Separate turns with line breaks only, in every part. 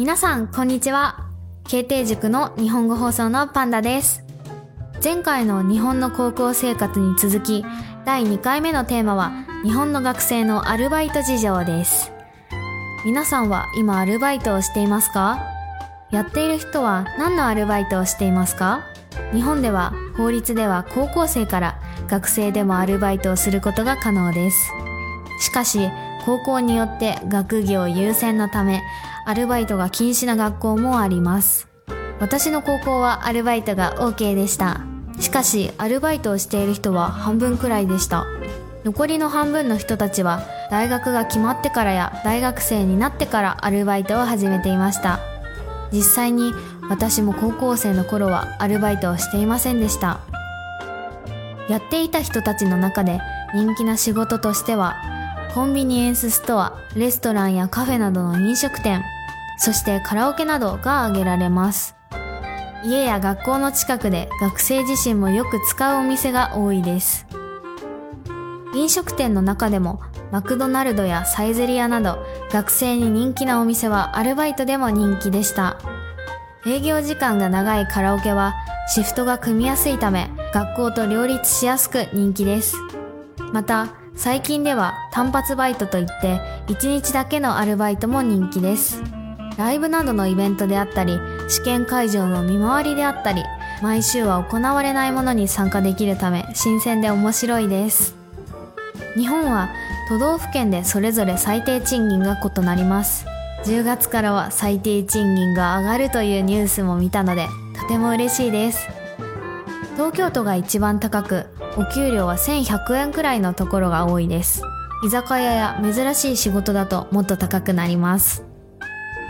皆さん、こんにちは。慶定塾の日本語放送のパンダです。前回の日本の高校生活に続き、第2回目のテーマは、日本の学生のアルバイト事情です。皆さんは今アルバイトをしていますか？やっている人は何のアルバイトをしていますか？日本では法律では高校生から学生でもアルバイトをすることが可能です。しかし、高校によって学業優先のため、アルバイトが禁止な学校もあります。私の高校はアルバイトが OK でした。しかし、アルバイトをしている人は半分くらいでした。残りの半分の人たちは、大学が決まってからや大学生になってからアルバイトを始めていました。実際に私も高校生の頃はアルバイトをしていませんでした。やっていた人たちの中で人気な仕事としては、コンビニエンスストア、レストランやカフェなどの飲食店、そしてカラオケなどが挙げられます。家や学校の近くで学生自身もよく使うお店が多いです。飲食店の中でもマクドナルドやサイゼリアなど学生に人気なお店はアルバイトでも人気でした。営業時間が長いカラオケはシフトが組みやすいため学校と両立しやすく人気です。また、最近では単発バイトといって1日だけのアルバイトも人気です。ライブなどのイベントであったり、試験会場の見回りであったり、毎週は行われないものに参加できるため新鮮で面白いです。日本は都道府県でそれぞれ最低賃金が異なります。10月からは最低賃金が上がるというニュースも見たので、とても嬉しいです。東京都が一番高く、お給料は1100円くらいのところが多いです。居酒屋や珍しい仕事だともっと高くなります。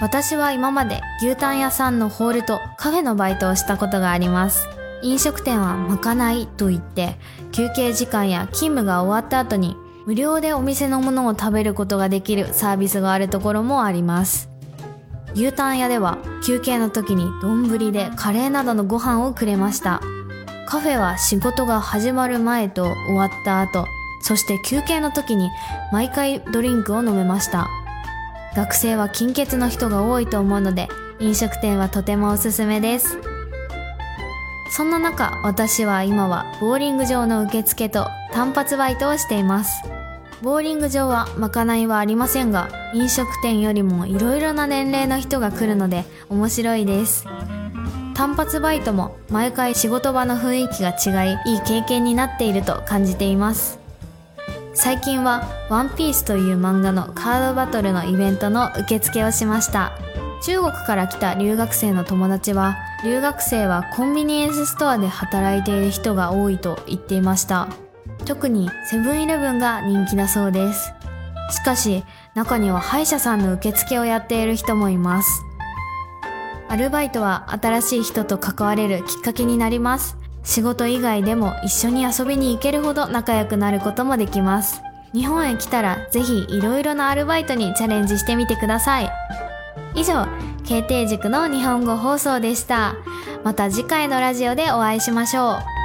私は今まで牛タン屋さんのホールとカフェのバイトをしたことがあります。飲食店はまかないと言って、休憩時間や勤務が終わった後に無料でお店のものを食べることができるサービスがあるところもあります。牛タン屋では休憩の時に丼でカレーなどのご飯をくれました。カフェは仕事が始まる前と終わった後、そして休憩の時に毎回ドリンクを飲めました。学生は金欠の人が多いと思うので、飲食店はとてもおすすめです。そんな中、私は今はボーリング場の受付と単発バイトをしています。ボーリング場はまかないはありませんが、飲食店よりも色々な年齢の人が来るので面白いです。単発バイトも毎回仕事場の雰囲気が違い、いい経験になっていると感じています。最近はワンピースという漫画のカードバトルのイベントの受付をしました。中国から来た留学生の友達は、留学生はコンビニエンスストアで働いている人が多いと言っていました。特にセブンイレブンが人気だそうです。しかし、中には歯医者さんの受付をやっている人もいます。アルバイトは新しい人と関われるきっかけになります。仕事以外でも一緒に遊びに行けるほど仲良くなることもできます。日本へ来たらぜひいろいろなアルバイトにチャレンジしてみてください。以上、慶定塾の日本語放送でした。また次回のラジオでお会いしましょう。